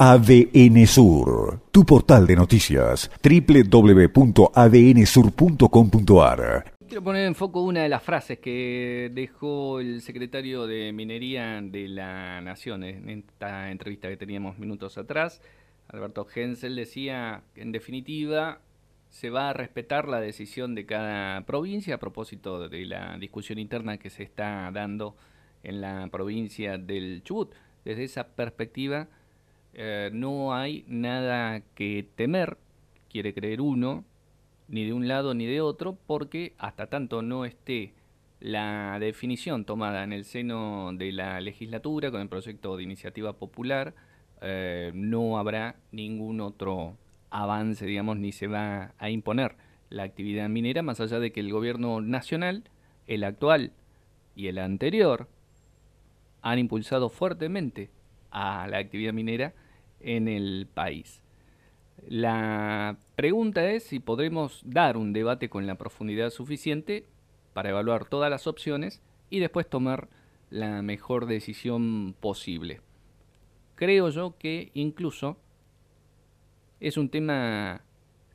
ADN Sur, tu portal de noticias, www.adnsur.com.ar. Quiero poner en foco una de las frases que dejó el secretario de Minería de la Nación en esta entrevista que teníamos minutos atrás. Alberto Hensel decía en definitiva se va a respetar la decisión de cada provincia a propósito de la discusión interna que se está dando en la provincia del Chubut. Desde esa perspectiva eh, no hay nada que temer, quiere creer uno, ni de un lado ni de otro, porque hasta tanto no esté la definición tomada en el seno de la legislatura con el proyecto de iniciativa popular, eh, no habrá ningún otro avance, digamos, ni se va a imponer la actividad minera, más allá de que el gobierno nacional, el actual y el anterior, han impulsado fuertemente a la actividad minera en el país. La pregunta es si podremos dar un debate con la profundidad suficiente para evaluar todas las opciones y después tomar la mejor decisión posible. Creo yo que incluso es un tema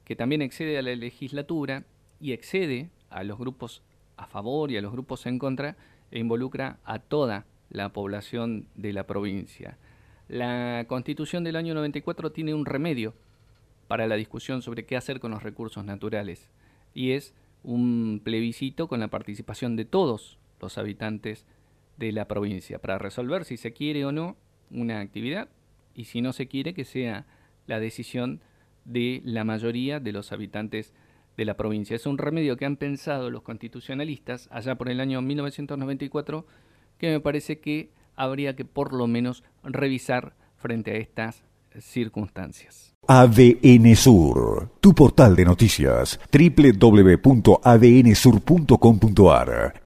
que también excede a la legislatura y excede a los grupos a favor y a los grupos en contra e involucra a toda la población de la provincia. La constitución del año 94 tiene un remedio para la discusión sobre qué hacer con los recursos naturales y es un plebiscito con la participación de todos los habitantes de la provincia para resolver si se quiere o no una actividad y si no se quiere que sea la decisión de la mayoría de los habitantes de la provincia. Es un remedio que han pensado los constitucionalistas allá por el año 1994 que me parece que habría que por lo menos revisar frente a estas circunstancias. ADN Sur, tu portal de noticias, www.adnsur.com.ar